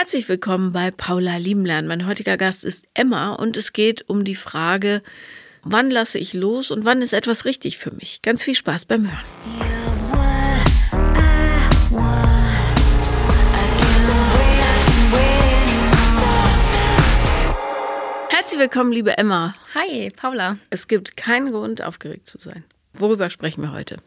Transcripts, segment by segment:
Herzlich willkommen bei Paula Liebenlern. Mein heutiger Gast ist Emma und es geht um die Frage, wann lasse ich los und wann ist etwas richtig für mich. Ganz viel Spaß beim Hören. Herzlich willkommen, liebe Emma. Hi, Paula. Es gibt keinen Grund, aufgeregt zu sein. Worüber sprechen wir heute?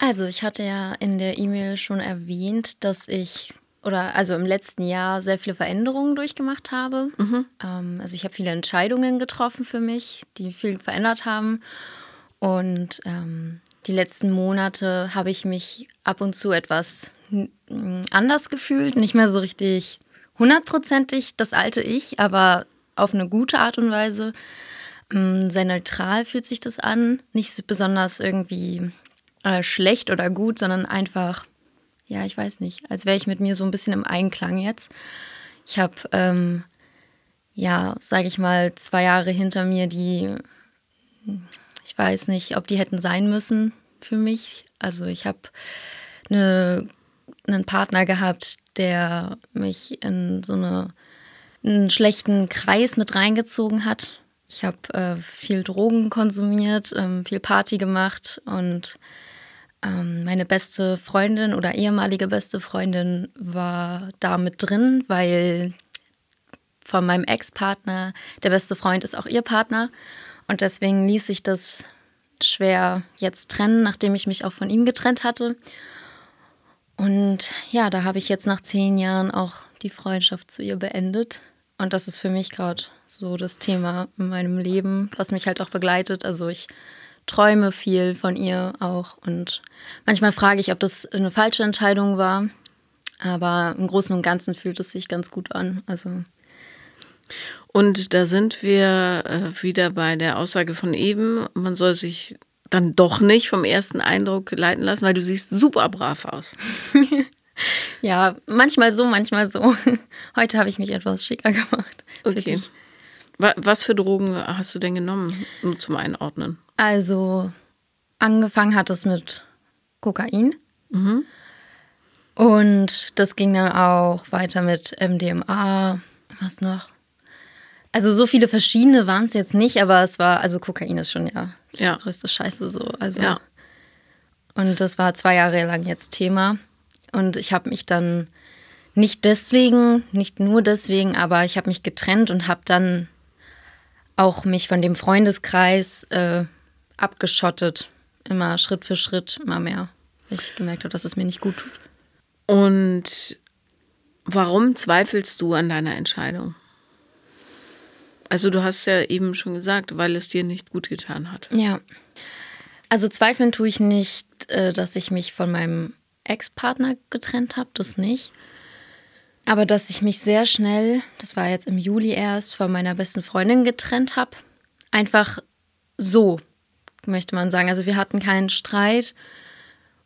Also, ich hatte ja in der E-Mail schon erwähnt, dass ich oder also im letzten Jahr sehr viele Veränderungen durchgemacht habe. Mhm. Ähm, also ich habe viele Entscheidungen getroffen für mich, die viel verändert haben. Und ähm, die letzten Monate habe ich mich ab und zu etwas anders gefühlt, nicht mehr so richtig hundertprozentig das alte Ich, aber auf eine gute Art und Weise. Ähm, sehr neutral fühlt sich das an, nicht besonders irgendwie äh, schlecht oder gut, sondern einfach ja, ich weiß nicht, als wäre ich mit mir so ein bisschen im Einklang jetzt. Ich habe, ähm, ja, sage ich mal, zwei Jahre hinter mir, die, ich weiß nicht, ob die hätten sein müssen für mich. Also ich habe eine, einen Partner gehabt, der mich in so eine, einen schlechten Kreis mit reingezogen hat. Ich habe äh, viel Drogen konsumiert, ähm, viel Party gemacht und ähm, meine beste Freundin oder ehemalige beste Freundin war da mit drin, weil von meinem Ex-Partner der beste Freund ist auch ihr Partner. Und deswegen ließ sich das schwer jetzt trennen, nachdem ich mich auch von ihm getrennt hatte. Und ja, da habe ich jetzt nach zehn Jahren auch die Freundschaft zu ihr beendet. Und das ist für mich gerade so das Thema in meinem Leben, was mich halt auch begleitet. Also ich träume viel von ihr auch. Und manchmal frage ich, ob das eine falsche Entscheidung war. Aber im Großen und Ganzen fühlt es sich ganz gut an. Also. Und da sind wir äh, wieder bei der Aussage von eben, man soll sich dann doch nicht vom ersten Eindruck leiten lassen, weil du siehst super brav aus. ja, manchmal so, manchmal so. Heute habe ich mich etwas schicker gemacht. Okay. Was für Drogen hast du denn genommen, nur zum Einordnen? Also angefangen hat es mit Kokain. Mhm. Und das ging dann auch weiter mit MDMA. Was noch? Also so viele verschiedene waren es jetzt nicht, aber es war, also Kokain ist schon ja die ja. größte Scheiße so. Also. Ja. Und das war zwei Jahre lang jetzt Thema. Und ich habe mich dann nicht deswegen, nicht nur deswegen, aber ich habe mich getrennt und habe dann auch mich von dem Freundeskreis äh, abgeschottet. Immer Schritt für Schritt, immer mehr. Ich gemerkt habe, dass es mir nicht gut tut. Und warum zweifelst du an deiner Entscheidung? Also du hast ja eben schon gesagt, weil es dir nicht gut getan hat. Ja. Also zweifeln tue ich nicht, äh, dass ich mich von meinem Ex-Partner getrennt habe, das nicht. Aber dass ich mich sehr schnell, das war jetzt im Juli erst, von meiner besten Freundin getrennt habe. Einfach so, möchte man sagen. Also wir hatten keinen Streit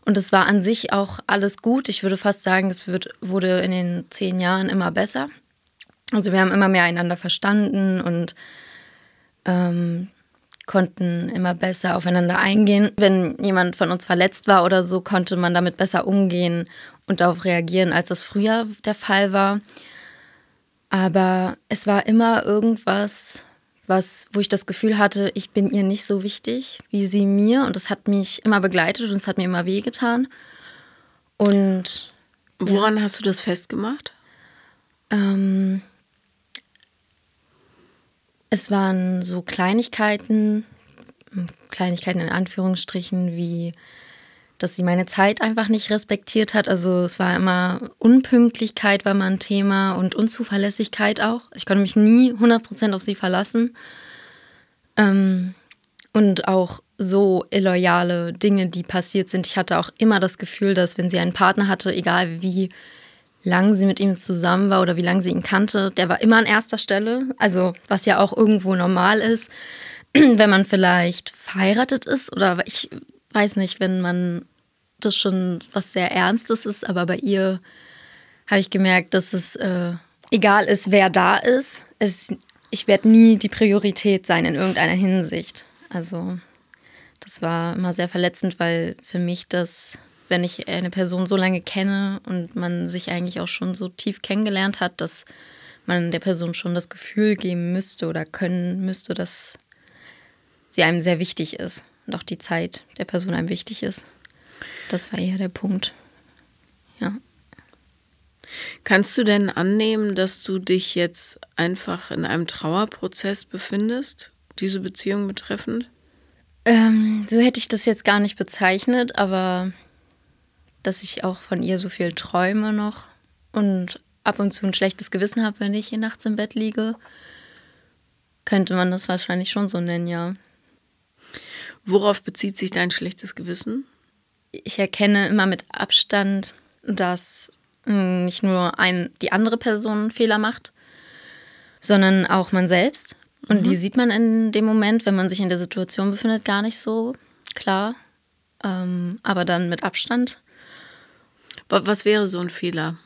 und es war an sich auch alles gut. Ich würde fast sagen, es wird, wurde in den zehn Jahren immer besser. Also wir haben immer mehr einander verstanden und ähm, konnten immer besser aufeinander eingehen. Wenn jemand von uns verletzt war oder so, konnte man damit besser umgehen und darauf reagieren, als das früher der Fall war. Aber es war immer irgendwas, was, wo ich das Gefühl hatte, ich bin ihr nicht so wichtig wie sie mir. Und das hat mich immer begleitet und es hat mir immer wehgetan. Und woran ja. hast du das festgemacht? Ähm, es waren so Kleinigkeiten, Kleinigkeiten in Anführungsstrichen, wie dass sie meine Zeit einfach nicht respektiert hat. Also es war immer Unpünktlichkeit war mal ein Thema und Unzuverlässigkeit auch. Ich konnte mich nie 100% auf sie verlassen. Ähm, und auch so illoyale Dinge, die passiert sind. Ich hatte auch immer das Gefühl, dass wenn sie einen Partner hatte, egal wie lang sie mit ihm zusammen war oder wie lange sie ihn kannte, der war immer an erster Stelle. Also was ja auch irgendwo normal ist, wenn man vielleicht verheiratet ist oder ich weiß nicht, wenn man das schon was sehr Ernstes ist, aber bei ihr habe ich gemerkt, dass es äh, egal ist, wer da ist. Es, ich werde nie die Priorität sein in irgendeiner Hinsicht. Also das war immer sehr verletzend, weil für mich das wenn ich eine Person so lange kenne und man sich eigentlich auch schon so tief kennengelernt hat, dass man der Person schon das Gefühl geben müsste oder können müsste, dass sie einem sehr wichtig ist und auch die Zeit der Person einem wichtig ist. Das war eher der Punkt. Ja. Kannst du denn annehmen, dass du dich jetzt einfach in einem Trauerprozess befindest, diese Beziehung betreffend? Ähm, so hätte ich das jetzt gar nicht bezeichnet, aber dass ich auch von ihr so viel träume noch und ab und zu ein schlechtes Gewissen habe, wenn ich hier nachts im Bett liege, könnte man das wahrscheinlich schon so nennen, ja. Worauf bezieht sich dein schlechtes Gewissen? Ich erkenne immer mit Abstand, dass hm, nicht nur ein, die andere Person Fehler macht, sondern auch man selbst. Und mhm. die sieht man in dem Moment, wenn man sich in der Situation befindet, gar nicht so klar. Ähm, aber dann mit Abstand. Was wäre so ein Fehler,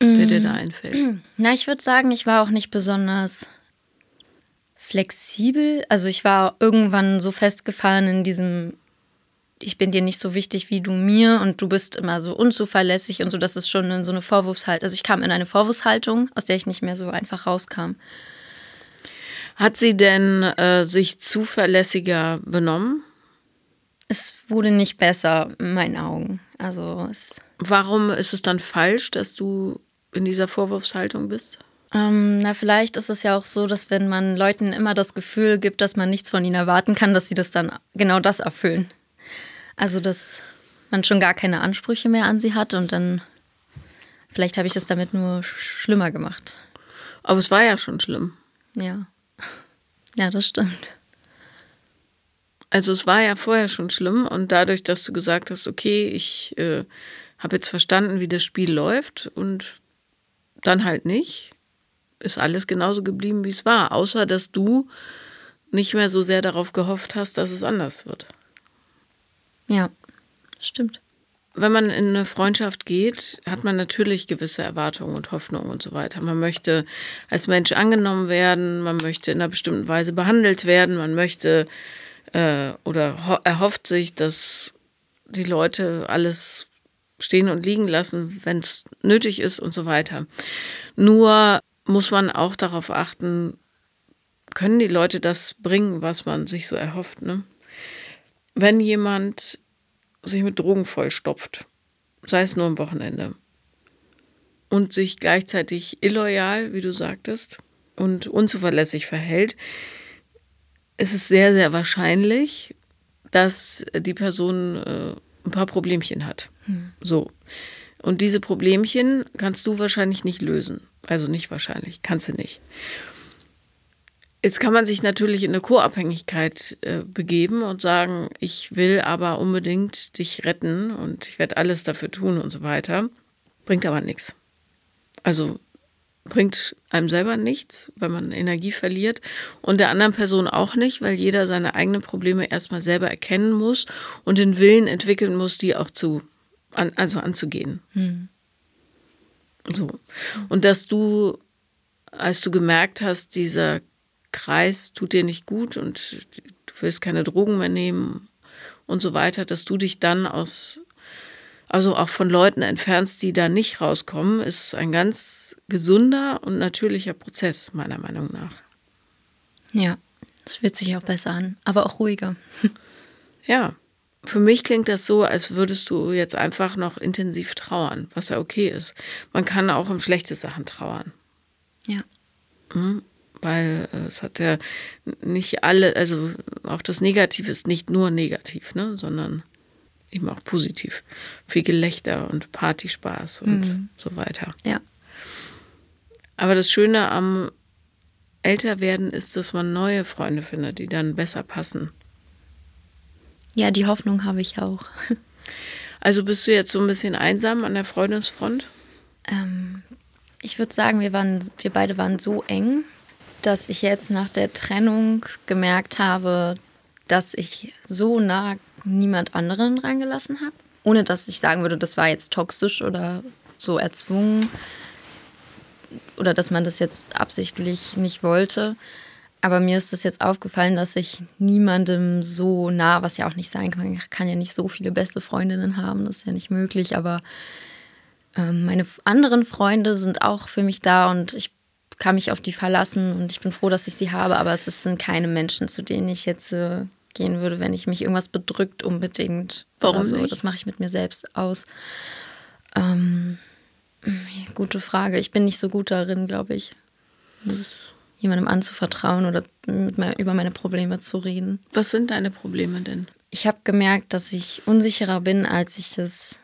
der dir da einfällt? Na, ich würde sagen, ich war auch nicht besonders flexibel. Also ich war irgendwann so festgefahren in diesem, ich bin dir nicht so wichtig wie du mir und du bist immer so unzuverlässig und so, dass es schon in so eine Vorwurfshaltung, also ich kam in eine Vorwurfshaltung, aus der ich nicht mehr so einfach rauskam. Hat sie denn äh, sich zuverlässiger benommen? Es wurde nicht besser, in meinen Augen. Also es Warum ist es dann falsch, dass du in dieser Vorwurfshaltung bist? Ähm, na, vielleicht ist es ja auch so, dass wenn man Leuten immer das Gefühl gibt, dass man nichts von ihnen erwarten kann, dass sie das dann genau das erfüllen. Also, dass man schon gar keine Ansprüche mehr an sie hat und dann vielleicht habe ich es damit nur schlimmer gemacht. Aber es war ja schon schlimm. Ja. Ja, das stimmt. Also es war ja vorher schon schlimm und dadurch, dass du gesagt hast, okay, ich äh, habe jetzt verstanden, wie das Spiel läuft und dann halt nicht, ist alles genauso geblieben, wie es war, außer dass du nicht mehr so sehr darauf gehofft hast, dass es anders wird. Ja, stimmt. Wenn man in eine Freundschaft geht, hat man natürlich gewisse Erwartungen und Hoffnungen und so weiter. Man möchte als Mensch angenommen werden, man möchte in einer bestimmten Weise behandelt werden, man möchte äh, oder erhofft sich, dass die Leute alles stehen und liegen lassen, wenn es nötig ist und so weiter. Nur muss man auch darauf achten, können die Leute das bringen, was man sich so erhofft. Ne? Wenn jemand sich mit Drogen vollstopft, sei es nur am Wochenende, und sich gleichzeitig illoyal, wie du sagtest, und unzuverlässig verhält, ist es sehr, sehr wahrscheinlich, dass die Person äh, ein paar Problemchen hat. Hm. So. Und diese Problemchen kannst du wahrscheinlich nicht lösen. Also nicht wahrscheinlich, kannst du nicht. Jetzt kann man sich natürlich in eine Co-Abhängigkeit äh, begeben und sagen, ich will aber unbedingt dich retten und ich werde alles dafür tun und so weiter. Bringt aber nichts. Also bringt einem selber nichts, weil man Energie verliert und der anderen Person auch nicht, weil jeder seine eigenen Probleme erstmal selber erkennen muss und den Willen entwickeln muss, die auch zu, an, also anzugehen. Hm. So. Und dass du, als du gemerkt hast, dieser Kreis tut dir nicht gut und du willst keine Drogen mehr nehmen und so weiter, dass du dich dann aus also auch von Leuten entfernst, die da nicht rauskommen, ist ein ganz gesunder und natürlicher Prozess, meiner Meinung nach. Ja, das fühlt sich auch besser an, aber auch ruhiger. Ja, für mich klingt das so, als würdest du jetzt einfach noch intensiv trauern, was ja okay ist. Man kann auch um schlechte Sachen trauern. Ja. Mhm, weil es hat ja nicht alle, also auch das Negative ist nicht nur negativ, ne, sondern eben auch positiv. Viel Gelächter und Partyspaß und mhm. so weiter. Ja. Aber das Schöne am Älterwerden ist, dass man neue Freunde findet, die dann besser passen. Ja, die Hoffnung habe ich auch. Also bist du jetzt so ein bisschen einsam an der Freundesfront? Ähm, ich würde sagen, wir, waren, wir beide waren so eng, dass ich jetzt nach der Trennung gemerkt habe, dass ich so nah niemand anderen reingelassen habe. Ohne dass ich sagen würde, das war jetzt toxisch oder so erzwungen oder dass man das jetzt absichtlich nicht wollte. Aber mir ist es jetzt aufgefallen, dass ich niemandem so nah, was ja auch nicht sein kann, ich kann ja nicht so viele beste Freundinnen haben, das ist ja nicht möglich, aber ähm, meine anderen Freunde sind auch für mich da und ich kann mich auf die verlassen und ich bin froh, dass ich sie habe, aber es sind keine Menschen, zu denen ich jetzt äh, gehen würde, wenn ich mich irgendwas bedrückt unbedingt. Warum so. Das mache ich mit mir selbst aus. Ähm, gute Frage. Ich bin nicht so gut darin, glaube ich, mich jemandem anzuvertrauen oder mir, über meine Probleme zu reden. Was sind deine Probleme denn? Ich habe gemerkt, dass ich unsicherer bin, als ich das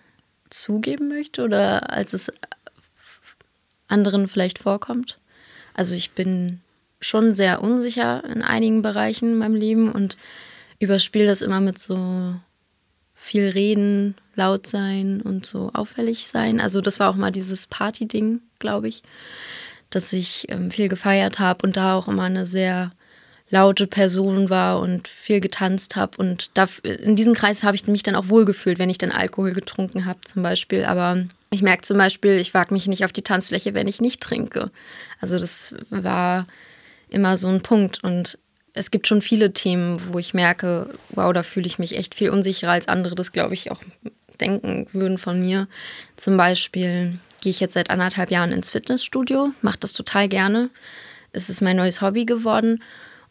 zugeben möchte oder als es anderen vielleicht vorkommt. Also ich bin schon sehr unsicher in einigen Bereichen in meinem Leben und überspiele das immer mit so viel reden, laut sein und so auffällig sein. Also das war auch mal dieses Party-Ding, glaube ich, dass ich ähm, viel gefeiert habe und da auch immer eine sehr laute Person war und viel getanzt habe. Und da, in diesem Kreis habe ich mich dann auch wohlgefühlt, wenn ich dann Alkohol getrunken habe zum Beispiel. Aber ich merke zum Beispiel, ich wage mich nicht auf die Tanzfläche, wenn ich nicht trinke. Also das war immer so ein Punkt. Und es gibt schon viele Themen, wo ich merke, wow, da fühle ich mich echt viel unsicherer als andere das, glaube ich, auch denken würden von mir. Zum Beispiel gehe ich jetzt seit anderthalb Jahren ins Fitnessstudio, mache das total gerne. Es ist mein neues Hobby geworden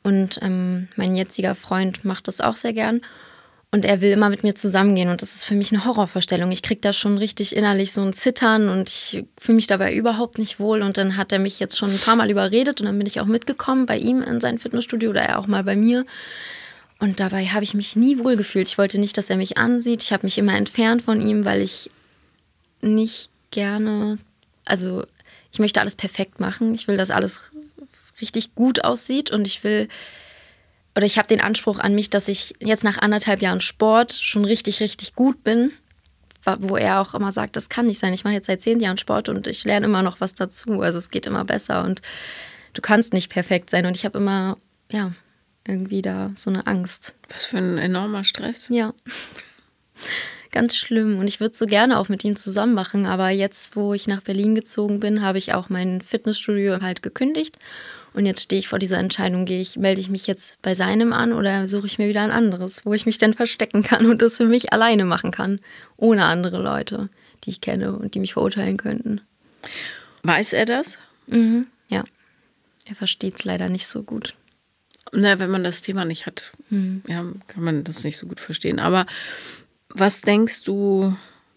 und ähm, mein jetziger Freund macht das auch sehr gern. Und er will immer mit mir zusammengehen. Und das ist für mich eine Horrorvorstellung. Ich kriege da schon richtig innerlich so ein Zittern und ich fühle mich dabei überhaupt nicht wohl. Und dann hat er mich jetzt schon ein paar Mal überredet und dann bin ich auch mitgekommen bei ihm in sein Fitnessstudio oder er auch mal bei mir. Und dabei habe ich mich nie wohl gefühlt. Ich wollte nicht, dass er mich ansieht. Ich habe mich immer entfernt von ihm, weil ich nicht gerne, also ich möchte alles perfekt machen. Ich will, dass alles richtig gut aussieht und ich will oder ich habe den Anspruch an mich, dass ich jetzt nach anderthalb Jahren Sport schon richtig, richtig gut bin, wo er auch immer sagt, das kann nicht sein. Ich mache jetzt seit zehn Jahren Sport und ich lerne immer noch was dazu. Also es geht immer besser und du kannst nicht perfekt sein. Und ich habe immer, ja, irgendwie da so eine Angst. Was für ein enormer Stress. Ja. Ganz schlimm. Und ich würde so gerne auch mit ihm zusammen machen. Aber jetzt, wo ich nach Berlin gezogen bin, habe ich auch mein Fitnessstudio halt gekündigt und jetzt stehe ich vor dieser Entscheidung, gehe ich, melde ich mich jetzt bei seinem an oder suche ich mir wieder ein anderes, wo ich mich dann verstecken kann und das für mich alleine machen kann, ohne andere Leute, die ich kenne und die mich verurteilen könnten. Weiß er das? Mhm, ja. Er versteht es leider nicht so gut. Na, wenn man das Thema nicht hat, mhm. ja, kann man das nicht so gut verstehen. Aber was denkst du,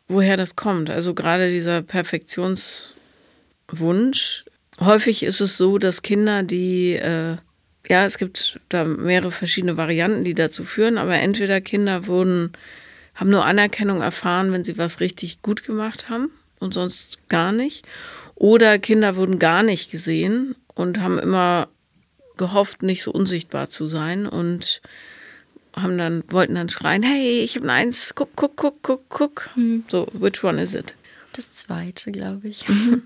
woher das kommt? Also gerade dieser Perfektionswunsch, häufig ist es so, dass Kinder, die, äh, ja, es gibt da mehrere verschiedene Varianten, die dazu führen, aber entweder Kinder wurden, haben nur Anerkennung erfahren, wenn sie was richtig gut gemacht haben und sonst gar nicht. Oder Kinder wurden gar nicht gesehen und haben immer gehofft, nicht so unsichtbar zu sein und haben dann, wollten dann schreien, hey, ich habe ein Eins, guck, guck, guck, guck, guck. Mhm. So, which one is it? Das zweite, glaube ich. Mhm.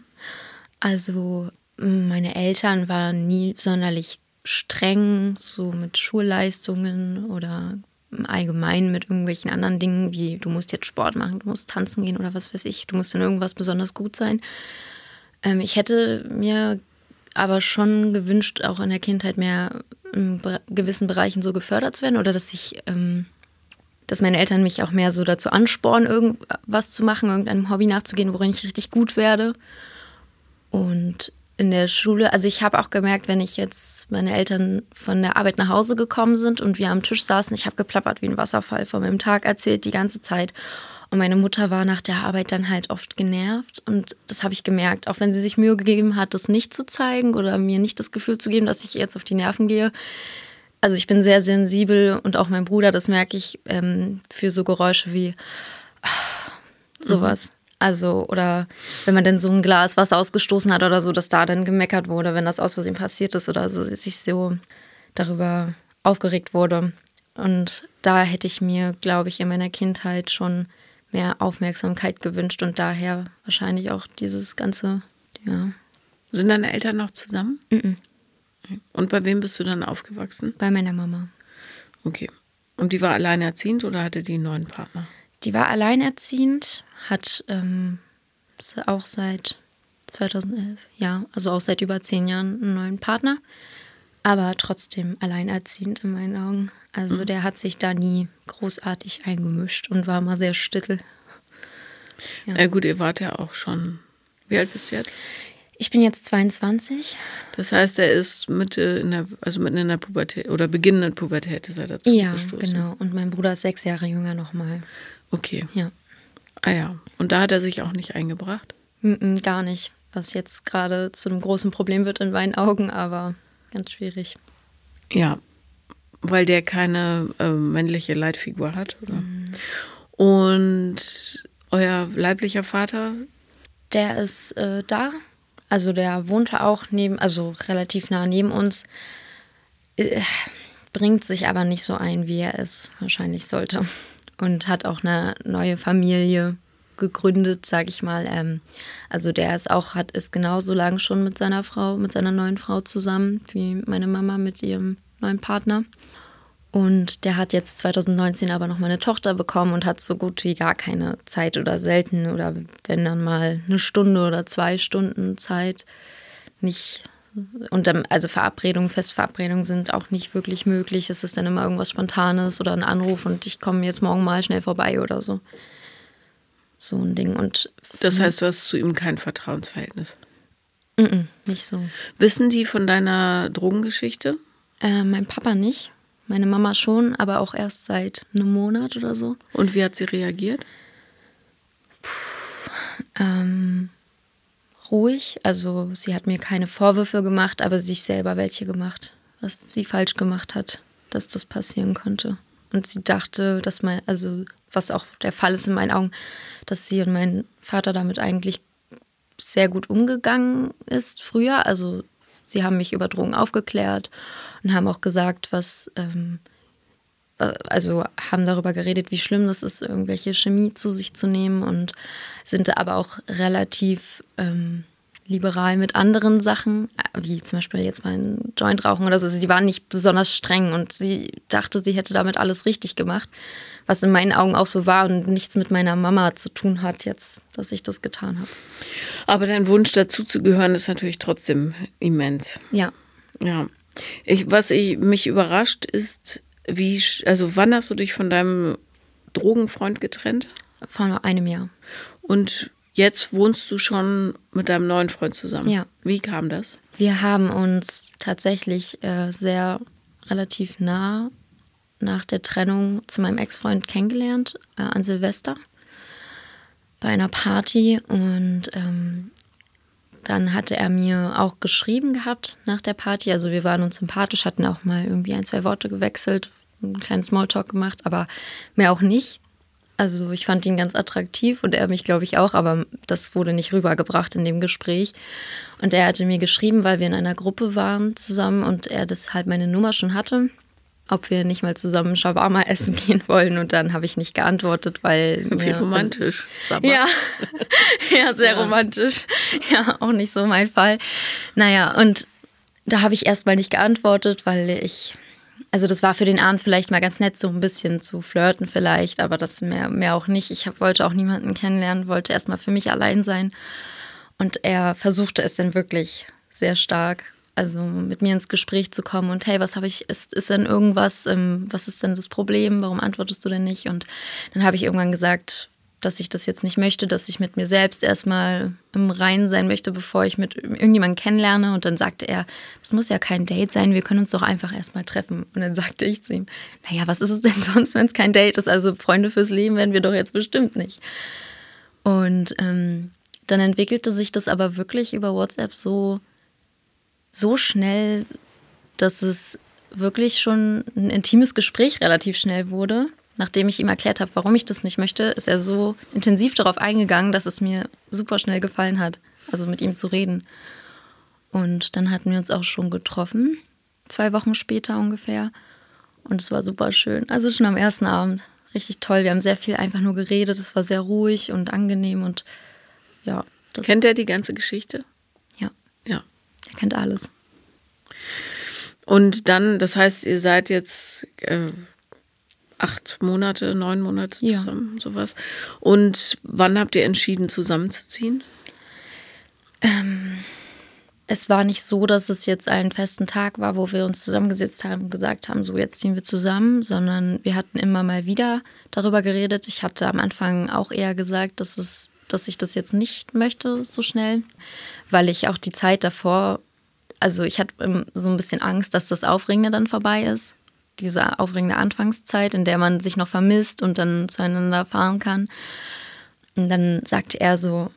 Also meine Eltern waren nie sonderlich streng, so mit Schulleistungen oder allgemein mit irgendwelchen anderen Dingen, wie du musst jetzt Sport machen, du musst tanzen gehen oder was weiß ich, du musst in irgendwas besonders gut sein. Ähm, ich hätte mir aber schon gewünscht, auch in der Kindheit mehr in gewissen Bereichen so gefördert zu werden oder dass ich, ähm, dass meine Eltern mich auch mehr so dazu anspornen, irgendwas zu machen, irgendeinem Hobby nachzugehen, worin ich richtig gut werde. Und in der Schule, also ich habe auch gemerkt, wenn ich jetzt meine Eltern von der Arbeit nach Hause gekommen sind und wir am Tisch saßen, ich habe geplappert wie ein Wasserfall von meinem Tag erzählt die ganze Zeit. Und meine Mutter war nach der Arbeit dann halt oft genervt und das habe ich gemerkt, auch wenn sie sich Mühe gegeben hat, das nicht zu zeigen oder mir nicht das Gefühl zu geben, dass ich jetzt auf die Nerven gehe. Also ich bin sehr sensibel und auch mein Bruder, das merke ich ähm, für so Geräusche wie sowas. Mhm. Also, oder wenn man dann so ein Glas Wasser ausgestoßen hat oder so, dass da dann gemeckert wurde, wenn das aus Versehen passiert ist oder so, sich so darüber aufgeregt wurde. Und da hätte ich mir, glaube ich, in meiner Kindheit schon mehr Aufmerksamkeit gewünscht und daher wahrscheinlich auch dieses ganze, ja. Sind deine Eltern noch zusammen? Mhm. Und bei wem bist du dann aufgewachsen? Bei meiner Mama. Okay. Und die war alleinerziehend oder hatte die einen neuen Partner? Die war alleinerziehend, hat ähm, auch seit 2011, ja, also auch seit über zehn Jahren einen neuen Partner. aber trotzdem alleinerziehend in meinen Augen. Also mhm. der hat sich da nie großartig eingemischt und war mal sehr still. Ja. Na gut, ihr wart ja auch schon. Wie alt bist du jetzt? Ich bin jetzt 22. Das heißt, er ist Mitte in der, also mitten in der Pubertät oder beginnenden Pubertät ist er dazu Ja, gestoßen. genau. Und mein Bruder ist sechs Jahre jünger nochmal. Okay. Ja. Ah ja. Und da hat er sich auch nicht eingebracht? Mm -mm, gar nicht. Was jetzt gerade zu einem großen Problem wird in meinen Augen, aber ganz schwierig. Ja, weil der keine äh, männliche Leitfigur hat, oder? Mhm. Und euer leiblicher Vater? Der ist äh, da. Also der wohnte auch neben, also relativ nah neben uns. Äh, bringt sich aber nicht so ein, wie er es wahrscheinlich sollte. Und hat auch eine neue Familie gegründet, sag ich mal. Ähm, also der ist auch, hat ist genauso lang schon mit seiner Frau, mit seiner neuen Frau zusammen, wie meine Mama mit ihrem neuen Partner. Und der hat jetzt 2019 aber noch mal eine Tochter bekommen und hat so gut wie gar keine Zeit oder selten oder wenn dann mal eine Stunde oder zwei Stunden Zeit. Nicht und dann, also Verabredungen, Festverabredungen sind auch nicht wirklich möglich. Es ist dann immer irgendwas Spontanes oder ein Anruf und ich komme jetzt morgen mal schnell vorbei oder so so ein Ding. Und das heißt, du hast zu ihm kein Vertrauensverhältnis? Mm -mm, nicht so. Wissen die von deiner Drogengeschichte? Äh, mein Papa nicht. Meine Mama schon, aber auch erst seit einem Monat oder so. Und wie hat sie reagiert? Puh, ähm, ruhig. Also sie hat mir keine Vorwürfe gemacht, aber sich selber welche gemacht, was sie falsch gemacht hat, dass das passieren konnte. Und sie dachte, dass mein, also was auch der Fall ist in meinen Augen, dass sie und mein Vater damit eigentlich sehr gut umgegangen ist früher. Also sie haben mich über Drogen aufgeklärt und haben auch gesagt, was, ähm, also haben darüber geredet, wie schlimm das ist, irgendwelche Chemie zu sich zu nehmen und sind aber auch relativ ähm, liberal mit anderen Sachen, wie zum Beispiel jetzt mal ein Joint rauchen oder so. Sie waren nicht besonders streng und sie dachte, sie hätte damit alles richtig gemacht was in meinen Augen auch so war und nichts mit meiner Mama zu tun hat jetzt, dass ich das getan habe. Aber dein Wunsch dazu zu gehören ist natürlich trotzdem immens. Ja. Ja. Ich, was ich, mich überrascht ist, wie, also wann hast du dich von deinem Drogenfreund getrennt? Vor einem Jahr. Und jetzt wohnst du schon mit deinem neuen Freund zusammen. Ja. Wie kam das? Wir haben uns tatsächlich äh, sehr relativ nah nach der Trennung zu meinem Ex-Freund kennengelernt, äh, an Silvester, bei einer Party. Und ähm, dann hatte er mir auch geschrieben gehabt nach der Party. Also wir waren uns sympathisch, hatten auch mal irgendwie ein, zwei Worte gewechselt, einen kleinen Smalltalk gemacht, aber mehr auch nicht. Also ich fand ihn ganz attraktiv und er mich, glaube ich, auch, aber das wurde nicht rübergebracht in dem Gespräch. Und er hatte mir geschrieben, weil wir in einer Gruppe waren zusammen und er deshalb meine Nummer schon hatte ob wir nicht mal zusammen Shawarma essen gehen wollen. Und dann habe ich nicht geantwortet, weil. Wie romantisch. Also, ja, ja, sehr ja. romantisch. Ja, auch nicht so mein Fall. Naja, und da habe ich erstmal nicht geantwortet, weil ich. Also das war für den Abend vielleicht mal ganz nett, so ein bisschen zu flirten vielleicht, aber das mehr, mehr auch nicht. Ich wollte auch niemanden kennenlernen, wollte erstmal für mich allein sein. Und er versuchte es dann wirklich sehr stark also mit mir ins Gespräch zu kommen und hey, was habe ich, ist, ist denn irgendwas, ähm, was ist denn das Problem, warum antwortest du denn nicht? Und dann habe ich irgendwann gesagt, dass ich das jetzt nicht möchte, dass ich mit mir selbst erstmal im Reinen sein möchte, bevor ich mit irgendjemandem kennenlerne. Und dann sagte er, es muss ja kein Date sein, wir können uns doch einfach erstmal treffen. Und dann sagte ich zu ihm, naja, was ist es denn sonst, wenn es kein Date ist? Also Freunde fürs Leben werden wir doch jetzt bestimmt nicht. Und ähm, dann entwickelte sich das aber wirklich über WhatsApp so, so schnell, dass es wirklich schon ein intimes Gespräch relativ schnell wurde. Nachdem ich ihm erklärt habe, warum ich das nicht möchte, ist er so intensiv darauf eingegangen, dass es mir super schnell gefallen hat, also mit ihm zu reden. Und dann hatten wir uns auch schon getroffen, zwei Wochen später ungefähr. Und es war super schön. Also schon am ersten Abend. Richtig toll. Wir haben sehr viel einfach nur geredet. Es war sehr ruhig und angenehm und ja. Kennt er die ganze Geschichte? Ja. Ja. Er kennt alles. Und dann, das heißt, ihr seid jetzt äh, acht Monate, neun Monate zusammen, ja. sowas. Und wann habt ihr entschieden, zusammenzuziehen? Ähm, es war nicht so, dass es jetzt einen festen Tag war, wo wir uns zusammengesetzt haben und gesagt haben, so jetzt ziehen wir zusammen, sondern wir hatten immer mal wieder darüber geredet. Ich hatte am Anfang auch eher gesagt, dass, es, dass ich das jetzt nicht möchte so schnell, weil ich auch die Zeit davor, also ich hatte so ein bisschen Angst, dass das Aufregende dann vorbei ist. Diese aufregende Anfangszeit, in der man sich noch vermisst und dann zueinander fahren kann. Und dann sagte er so,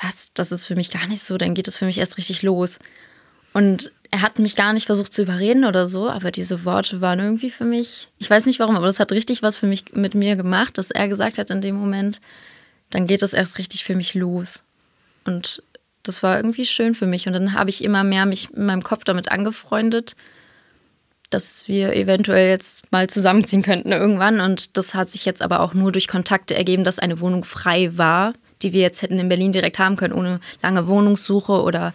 was, das ist für mich gar nicht so, dann geht es für mich erst richtig los. Und er hat mich gar nicht versucht zu überreden oder so, aber diese Worte waren irgendwie für mich, ich weiß nicht warum, aber das hat richtig was für mich mit mir gemacht, dass er gesagt hat in dem Moment, dann geht es erst richtig für mich los. Und das war irgendwie schön für mich. Und dann habe ich immer mehr mich in meinem Kopf damit angefreundet, dass wir eventuell jetzt mal zusammenziehen könnten irgendwann. Und das hat sich jetzt aber auch nur durch Kontakte ergeben, dass eine Wohnung frei war die wir jetzt hätten in Berlin direkt haben können, ohne lange Wohnungssuche oder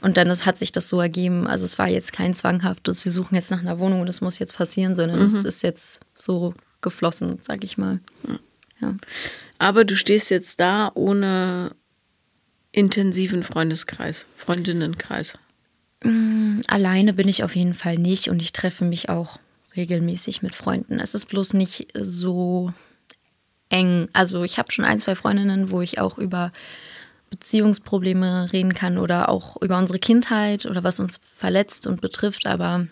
und dann hat sich das so ergeben. Also es war jetzt kein zwanghaftes, wir suchen jetzt nach einer Wohnung und es muss jetzt passieren, sondern mhm. es ist jetzt so geflossen, sag ich mal. Ja. Aber du stehst jetzt da ohne intensiven Freundeskreis, Freundinnenkreis. Mm, alleine bin ich auf jeden Fall nicht und ich treffe mich auch regelmäßig mit Freunden. Es ist bloß nicht so eng. Also ich habe schon ein, zwei Freundinnen, wo ich auch über Beziehungsprobleme reden kann oder auch über unsere Kindheit oder was uns verletzt und betrifft, aber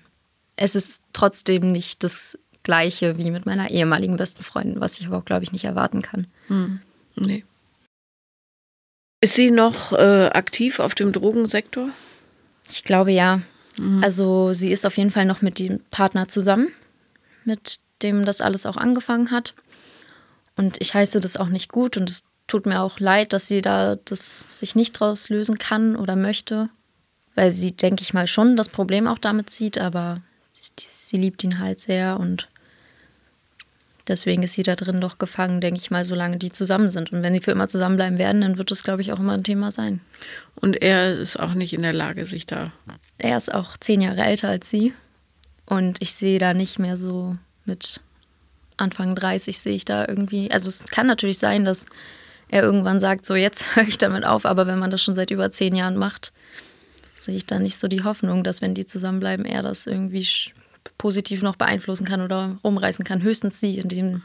es ist trotzdem nicht das gleiche wie mit meiner ehemaligen besten Freundin, was ich aber auch, glaube ich, nicht erwarten kann. Hm. Nee. Ist sie noch äh, aktiv auf dem Drogensektor? Ich glaube ja. Mhm. Also sie ist auf jeden Fall noch mit dem Partner zusammen, mit dem das alles auch angefangen hat. Und ich heiße das auch nicht gut und es tut mir auch leid, dass sie da das sich nicht draus lösen kann oder möchte, weil sie, denke ich mal, schon das Problem auch damit sieht, aber sie, sie liebt ihn halt sehr und deswegen ist sie da drin doch gefangen, denke ich mal, solange die zusammen sind. Und wenn sie für immer zusammenbleiben werden, dann wird das, glaube ich, auch immer ein Thema sein. Und er ist auch nicht in der Lage, sich da. Er ist auch zehn Jahre älter als sie. Und ich sehe da nicht mehr so mit Anfang 30 sehe ich da irgendwie, also es kann natürlich sein, dass er irgendwann sagt, so jetzt höre ich damit auf, aber wenn man das schon seit über zehn Jahren macht, sehe ich da nicht so die Hoffnung, dass wenn die zusammenbleiben, er das irgendwie positiv noch beeinflussen kann oder rumreißen kann. Höchstens sie, indem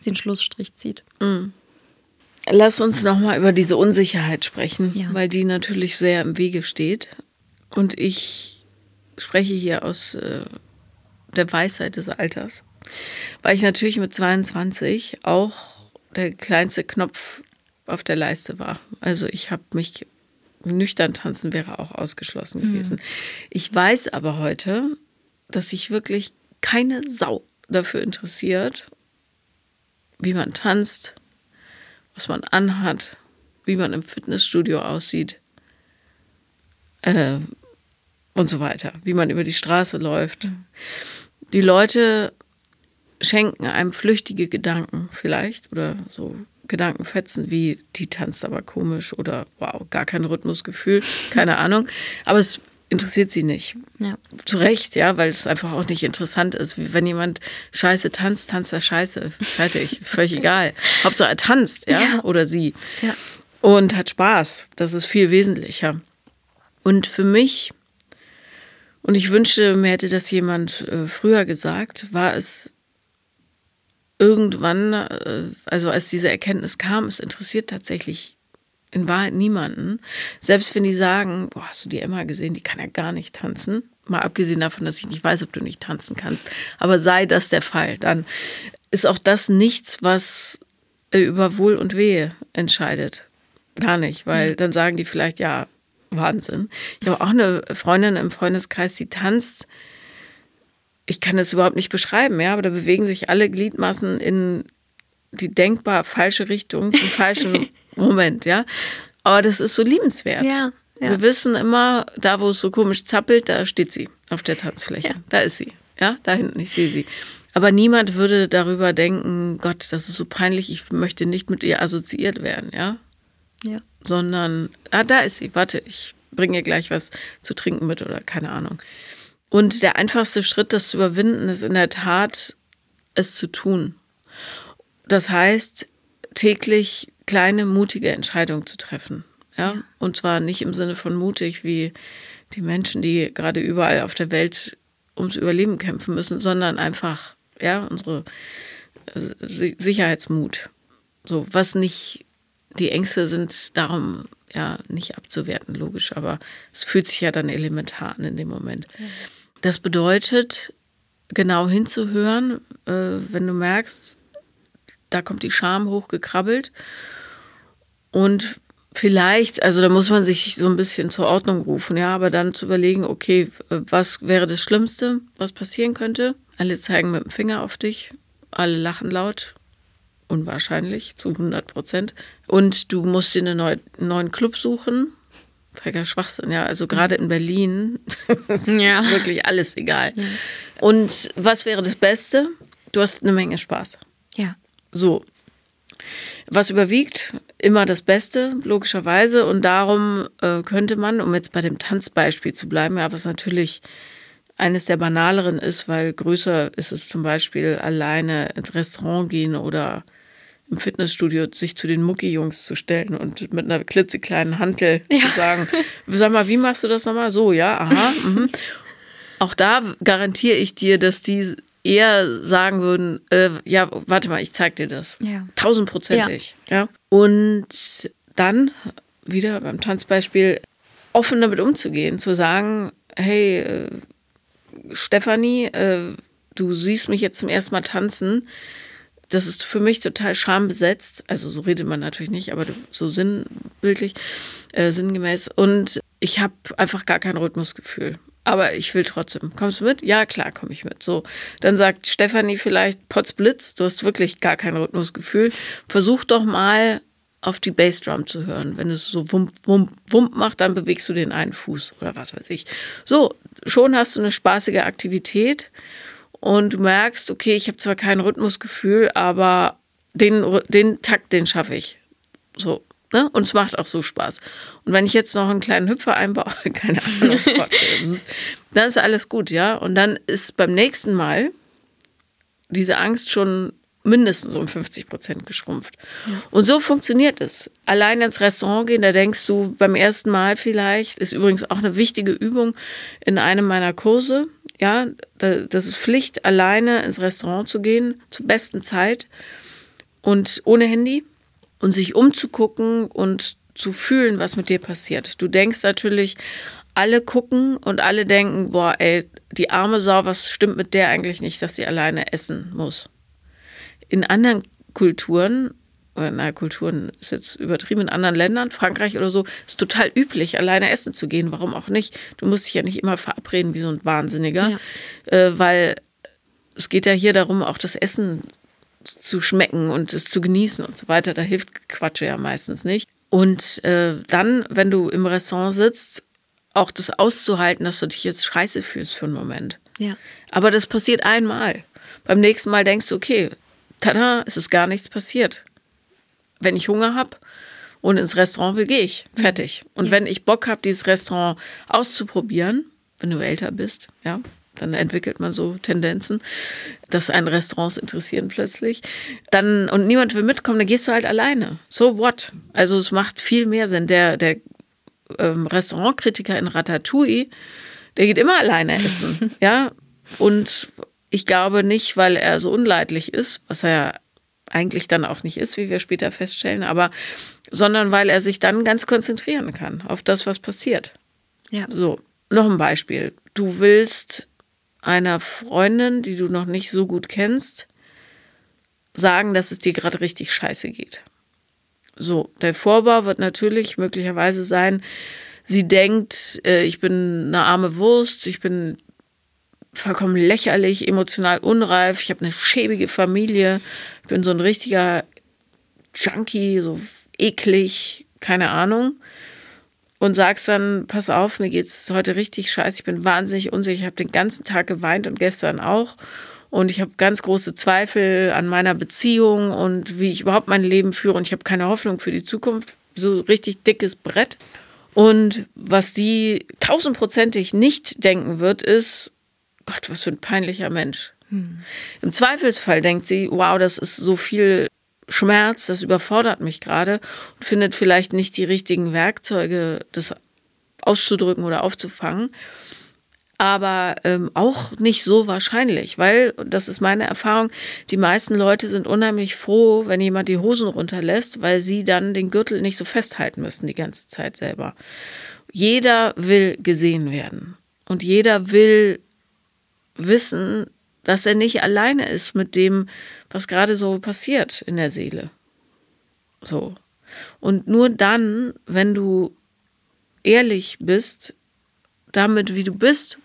sie einen Schlussstrich zieht. Mhm. Lass uns nochmal über diese Unsicherheit sprechen, ja. weil die natürlich sehr im Wege steht. Und ich spreche hier aus äh, der Weisheit des Alters weil ich natürlich mit 22 auch der kleinste Knopf auf der Leiste war. Also ich habe mich nüchtern tanzen wäre auch ausgeschlossen mhm. gewesen. Mhm. Ich weiß aber heute, dass sich wirklich keine Sau dafür interessiert, wie man tanzt, was man anhat, wie man im Fitnessstudio aussieht äh, und so weiter, wie man über die Straße läuft. Mhm. Die Leute schenken einem flüchtige Gedanken vielleicht oder so Gedankenfetzen wie die tanzt aber komisch oder wow, gar kein Rhythmusgefühl, keine Ahnung. Aber es interessiert sie nicht. Ja. Zu Recht, ja, weil es einfach auch nicht interessant ist. Wie wenn jemand scheiße tanzt, tanzt er scheiße. Fertig. Völlig egal. Hauptsache er tanzt, ja, ja. oder sie. Ja. Und hat Spaß. Das ist viel wesentlicher. Und für mich, und ich wünschte, mir hätte das jemand äh, früher gesagt, war es irgendwann, äh, also als diese Erkenntnis kam, es interessiert tatsächlich in Wahrheit niemanden. Selbst wenn die sagen, boah, hast du die Emma gesehen, die kann ja gar nicht tanzen. Mal abgesehen davon, dass ich nicht weiß, ob du nicht tanzen kannst. Aber sei das der Fall, dann ist auch das nichts, was über Wohl und Wehe entscheidet. Gar nicht, weil dann sagen die vielleicht, ja, Wahnsinn. Ich habe auch eine Freundin im Freundeskreis, die tanzt ich kann das überhaupt nicht beschreiben, ja, aber da bewegen sich alle Gliedmaßen in die denkbar falsche Richtung, zum falschen Moment, ja. Aber das ist so liebenswert. Ja, ja. Wir wissen immer, da wo es so komisch zappelt, da steht sie auf der Tanzfläche. Ja. Da ist sie. Ja, da hinten, ich sehe sie. Aber niemand würde darüber denken, Gott, das ist so peinlich, ich möchte nicht mit ihr assoziiert werden, ja? Ja. Sondern, ah, da ist sie, warte, ich bringe ihr gleich was zu trinken mit oder keine Ahnung. Und der einfachste Schritt, das zu überwinden, ist in der Tat, es zu tun. Das heißt, täglich kleine, mutige Entscheidungen zu treffen. Ja? ja. Und zwar nicht im Sinne von mutig wie die Menschen, die gerade überall auf der Welt ums Überleben kämpfen müssen, sondern einfach, ja, unsere äh, Sicherheitsmut. So, was nicht, die Ängste sind darum ja nicht abzuwerten, logisch, aber es fühlt sich ja dann elementar an in dem Moment. Das bedeutet, genau hinzuhören, äh, wenn du merkst, da kommt die Scham hochgekrabbelt und vielleicht, also da muss man sich so ein bisschen zur Ordnung rufen, ja, aber dann zu überlegen, okay, was wäre das Schlimmste, was passieren könnte? Alle zeigen mit dem Finger auf dich, alle lachen laut, unwahrscheinlich, zu 100 Prozent. Und du musst dir einen neu, neuen Club suchen. Völliger Schwachsinn, ja. Also gerade in Berlin ist ja. wirklich alles egal. Ja. Und was wäre das Beste? Du hast eine Menge Spaß. Ja. So. Was überwiegt? Immer das Beste, logischerweise. Und darum äh, könnte man, um jetzt bei dem Tanzbeispiel zu bleiben, ja, was natürlich eines der banaleren ist, weil größer ist es zum Beispiel alleine ins Restaurant gehen oder im Fitnessstudio sich zu den Mucki-Jungs zu stellen und mit einer klitzekleinen Hantel ja. zu sagen, sag mal, wie machst du das nochmal? So, ja, aha. Mhm. Auch da garantiere ich dir, dass die eher sagen würden, äh, ja, warte mal, ich zeig dir das. Ja. Tausendprozentig. Ja. ja. Und dann wieder beim Tanzbeispiel offen damit umzugehen, zu sagen, hey, äh, Stefanie, äh, du siehst mich jetzt zum ersten Mal tanzen das ist für mich total schambesetzt. Also so redet man natürlich nicht, aber so sinnbildlich, äh, sinngemäß. Und ich habe einfach gar kein Rhythmusgefühl. Aber ich will trotzdem. Kommst du mit? Ja, klar, komme ich mit. So, dann sagt Stefanie vielleicht, Potzblitz, du hast wirklich gar kein Rhythmusgefühl. Versuch doch mal auf die Bassdrum zu hören. Wenn es so wump, wump, wump macht, dann bewegst du den einen Fuß oder was weiß ich. So, schon hast du eine spaßige Aktivität und du merkst, okay, ich habe zwar kein Rhythmusgefühl, aber den, den Takt, den schaffe ich. So. Ne? Und es macht auch so Spaß. Und wenn ich jetzt noch einen kleinen Hüpfer einbaue, keine Ahnung, dann ist alles gut, ja. Und dann ist beim nächsten Mal diese Angst schon mindestens um 50 Prozent geschrumpft. Und so funktioniert es. Allein ins Restaurant gehen, da denkst du beim ersten Mal vielleicht, ist übrigens auch eine wichtige Übung in einem meiner Kurse, ja, das ist Pflicht, alleine ins Restaurant zu gehen, zur besten Zeit und ohne Handy und sich umzugucken und zu fühlen, was mit dir passiert. Du denkst natürlich, alle gucken und alle denken, boah, ey, die arme Sau, was stimmt mit der eigentlich nicht, dass sie alleine essen muss. In anderen Kulturen na, Kulturen ist jetzt übertrieben, in anderen Ländern, Frankreich oder so, ist total üblich, alleine essen zu gehen. Warum auch nicht? Du musst dich ja nicht immer verabreden wie so ein Wahnsinniger, ja. äh, weil es geht ja hier darum, auch das Essen zu schmecken und es zu genießen und so weiter. Da hilft Quatsche ja meistens nicht. Und äh, dann, wenn du im Restaurant sitzt, auch das auszuhalten, dass du dich jetzt scheiße fühlst für einen Moment. Ja. Aber das passiert einmal. Beim nächsten Mal denkst du, okay, tada, es ist gar nichts passiert wenn ich Hunger habe und ins Restaurant will, gehe ich. Mhm. Fertig. Und ja. wenn ich Bock habe, dieses Restaurant auszuprobieren, wenn du älter bist, ja, dann entwickelt man so Tendenzen, dass einen Restaurants interessieren plötzlich. Dann, und niemand will mitkommen, dann gehst du halt alleine. So what? Also es macht viel mehr Sinn. Der, der ähm, Restaurantkritiker in Ratatouille, der geht immer alleine essen. ja. Und ich glaube nicht, weil er so unleidlich ist, was er ja eigentlich dann auch nicht ist, wie wir später feststellen, aber sondern weil er sich dann ganz konzentrieren kann auf das, was passiert. Ja. So, noch ein Beispiel. Du willst einer Freundin, die du noch nicht so gut kennst, sagen, dass es dir gerade richtig scheiße geht. So, der Vorbau wird natürlich möglicherweise sein, sie denkt, äh, ich bin eine arme Wurst, ich bin vollkommen lächerlich, emotional unreif. Ich habe eine schäbige Familie. Ich bin so ein richtiger Junkie, so eklig, keine Ahnung. Und sagst dann, pass auf, mir geht es heute richtig scheiße, ich bin wahnsinnig unsicher, ich habe den ganzen Tag geweint und gestern auch. Und ich habe ganz große Zweifel an meiner Beziehung und wie ich überhaupt mein Leben führe. Und ich habe keine Hoffnung für die Zukunft. So richtig dickes Brett. Und was die tausendprozentig nicht denken wird, ist, Gott, was für ein peinlicher Mensch. Hm. Im Zweifelsfall denkt sie, wow, das ist so viel Schmerz, das überfordert mich gerade und findet vielleicht nicht die richtigen Werkzeuge, das auszudrücken oder aufzufangen. Aber ähm, auch nicht so wahrscheinlich, weil, das ist meine Erfahrung, die meisten Leute sind unheimlich froh, wenn jemand die Hosen runterlässt, weil sie dann den Gürtel nicht so festhalten müssen die ganze Zeit selber. Jeder will gesehen werden und jeder will wissen, dass er nicht alleine ist mit dem, was gerade so passiert in der Seele. So. Und nur dann, wenn du ehrlich bist, damit, wie du bist,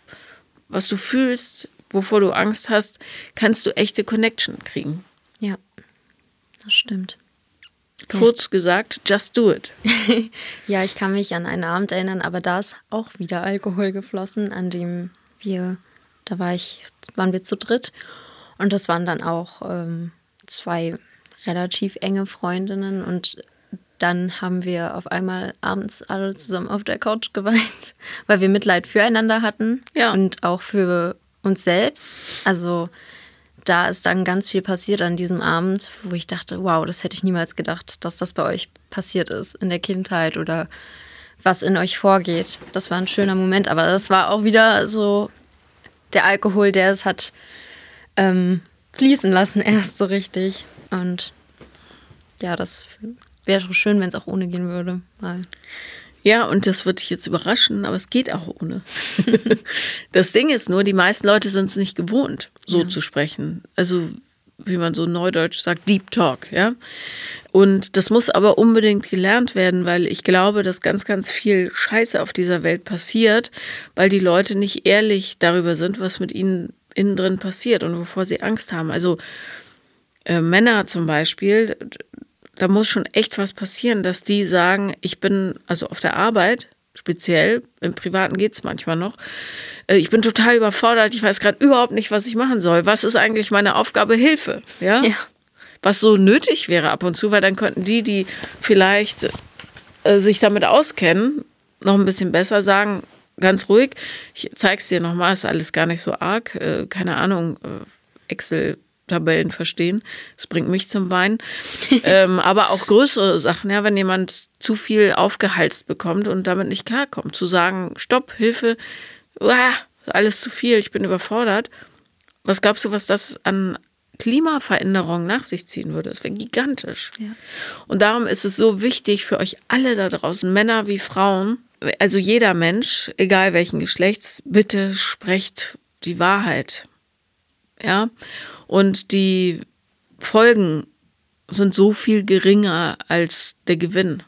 was du fühlst, wovor du Angst hast, kannst du echte Connection kriegen. Ja, das stimmt. Kurz gesagt, just do it. ja, ich kann mich an einen Abend erinnern, aber da ist auch wieder Alkohol geflossen, an dem wir, da war ich, waren wir zu dritt und das waren dann auch ähm, zwei relativ enge Freundinnen und dann haben wir auf einmal abends alle zusammen auf der Couch geweint, weil wir Mitleid füreinander hatten ja. und auch für uns selbst. Also da ist dann ganz viel passiert an diesem Abend, wo ich dachte, wow, das hätte ich niemals gedacht, dass das bei euch passiert ist in der Kindheit oder was in euch vorgeht. Das war ein schöner Moment, aber das war auch wieder so der Alkohol, der es hat ähm, fließen lassen erst so richtig. Und ja, das wäre schön, wenn es auch ohne gehen würde. Weil ja, und das wird dich jetzt überraschen, aber es geht auch ohne. das Ding ist nur, die meisten Leute sind es nicht gewohnt, so ja. zu sprechen. Also, wie man so neudeutsch sagt, Deep Talk, ja. Und das muss aber unbedingt gelernt werden, weil ich glaube, dass ganz, ganz viel Scheiße auf dieser Welt passiert, weil die Leute nicht ehrlich darüber sind, was mit ihnen innen drin passiert und wovor sie Angst haben. Also äh, Männer zum Beispiel, da muss schon echt was passieren, dass die sagen, ich bin also auf der Arbeit, speziell, im Privaten geht es manchmal noch, äh, ich bin total überfordert, ich weiß gerade überhaupt nicht, was ich machen soll. Was ist eigentlich meine Aufgabe? Hilfe, ja? ja. Was so nötig wäre ab und zu, weil dann könnten die, die vielleicht äh, sich damit auskennen, noch ein bisschen besser sagen, ganz ruhig, ich zeig's dir nochmal, ist alles gar nicht so arg, äh, keine Ahnung, äh, Excel Tabellen verstehen. Das bringt mich zum Weinen. ähm, aber auch größere Sachen, ja, wenn jemand zu viel aufgehalst bekommt und damit nicht klarkommt, zu sagen, stopp, Hilfe, uah, alles zu viel, ich bin überfordert. Was glaubst du, was das an Klimaveränderungen nach sich ziehen würde? Das wäre gigantisch. Ja. Und darum ist es so wichtig für euch alle da draußen, Männer wie Frauen, also jeder Mensch, egal welchen Geschlechts, bitte sprecht die Wahrheit. Ja. Und die Folgen sind so viel geringer als der Gewinn.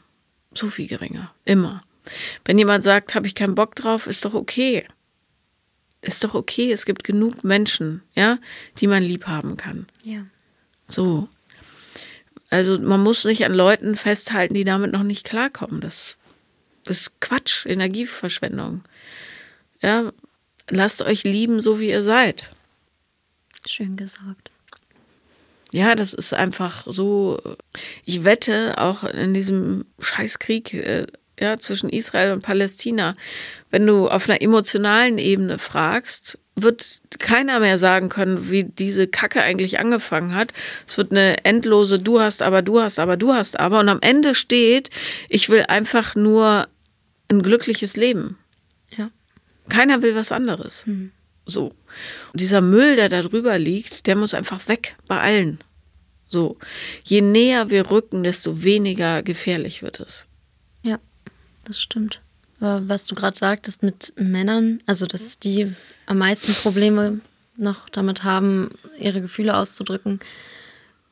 So viel geringer. Immer. Wenn jemand sagt, habe ich keinen Bock drauf, ist doch okay. Ist doch okay. Es gibt genug Menschen, ja, die man lieb haben kann. Ja. So. Also man muss nicht an Leuten festhalten, die damit noch nicht klarkommen. Das ist Quatsch, Energieverschwendung. Ja, lasst euch lieben, so wie ihr seid. Schön gesagt. Ja, das ist einfach so. Ich wette auch in diesem Scheißkrieg äh, ja, zwischen Israel und Palästina, wenn du auf einer emotionalen Ebene fragst, wird keiner mehr sagen können, wie diese Kacke eigentlich angefangen hat. Es wird eine endlose Du hast aber, du hast aber, du hast aber. Und am Ende steht, ich will einfach nur ein glückliches Leben. Ja. Keiner will was anderes. Mhm. So. Und dieser Müll, der da drüber liegt, der muss einfach weg bei allen. So. Je näher wir rücken, desto weniger gefährlich wird es. Ja, das stimmt. Aber was du gerade sagtest mit Männern, also dass die am meisten Probleme noch damit haben, ihre Gefühle auszudrücken,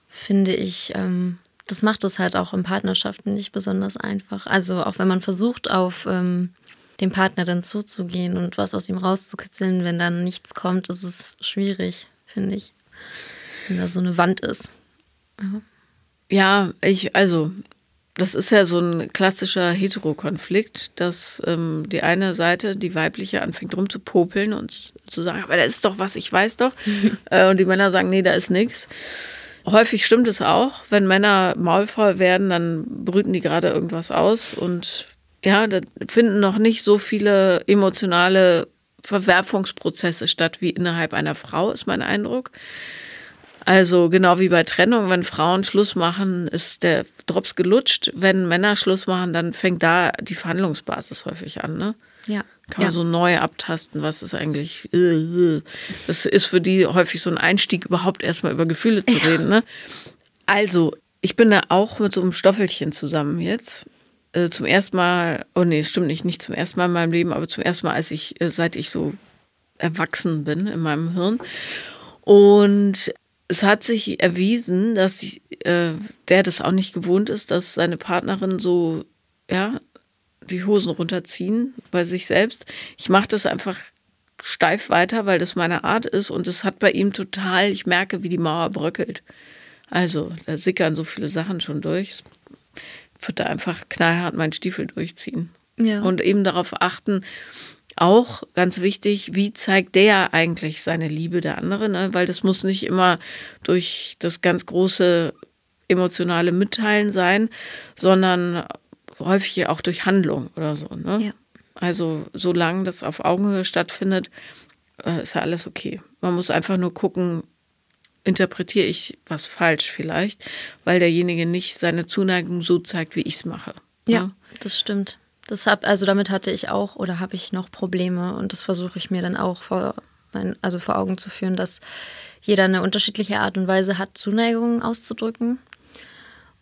finde ich, ähm, das macht es halt auch in Partnerschaften nicht besonders einfach. Also auch wenn man versucht, auf ähm, dem Partner dann zuzugehen und was aus ihm rauszukitzeln, wenn dann nichts kommt, ist es schwierig, finde ich. Wenn da so eine Wand ist. Ja, ja ich, also, das ist ja so ein klassischer Heterokonflikt, dass ähm, die eine Seite, die weibliche, anfängt rumzupopeln und zu sagen, aber da ist doch was, ich weiß doch. äh, und die Männer sagen, nee, da ist nichts. Häufig stimmt es auch, wenn Männer maulvoll werden, dann brüten die gerade irgendwas aus und ja, da finden noch nicht so viele emotionale Verwerfungsprozesse statt wie innerhalb einer Frau, ist mein Eindruck. Also genau wie bei Trennung, wenn Frauen Schluss machen, ist der Drops gelutscht. Wenn Männer Schluss machen, dann fängt da die Verhandlungsbasis häufig an. Ne? Ja. Kann man ja. so neu abtasten, was ist eigentlich. Äh, äh. Das ist für die häufig so ein Einstieg, überhaupt erstmal über Gefühle zu reden. Ne? Also, ich bin da auch mit so einem Stoffelchen zusammen jetzt. Äh, zum ersten Mal, oh nee, es stimmt nicht, nicht zum ersten Mal in meinem Leben, aber zum ersten Mal, als ich, seit ich so erwachsen bin in meinem Hirn. Und es hat sich erwiesen, dass ich, äh, der das auch nicht gewohnt ist, dass seine Partnerin so, ja, die Hosen runterziehen bei sich selbst. Ich mache das einfach steif weiter, weil das meine Art ist und es hat bei ihm total, ich merke, wie die Mauer bröckelt. Also, da sickern so viele Sachen schon durch. Es wird da einfach knallhart meinen Stiefel durchziehen. Ja. Und eben darauf achten, auch ganz wichtig, wie zeigt der eigentlich seine Liebe der anderen? Ne? Weil das muss nicht immer durch das ganz große emotionale Mitteilen sein, sondern häufig auch durch Handlung oder so. Ne? Ja. Also solange das auf Augenhöhe stattfindet, äh, ist ja alles okay. Man muss einfach nur gucken, interpretiere ich was falsch vielleicht, weil derjenige nicht seine Zuneigung so zeigt, wie ich es mache. Ja, Ne? das stimmt. Das hab, also damit hatte ich auch oder habe ich noch Probleme und das versuche ich mir dann auch vor, mein, also vor Augen zu führen, dass jeder eine unterschiedliche Art und Weise hat, Zuneigung auszudrücken.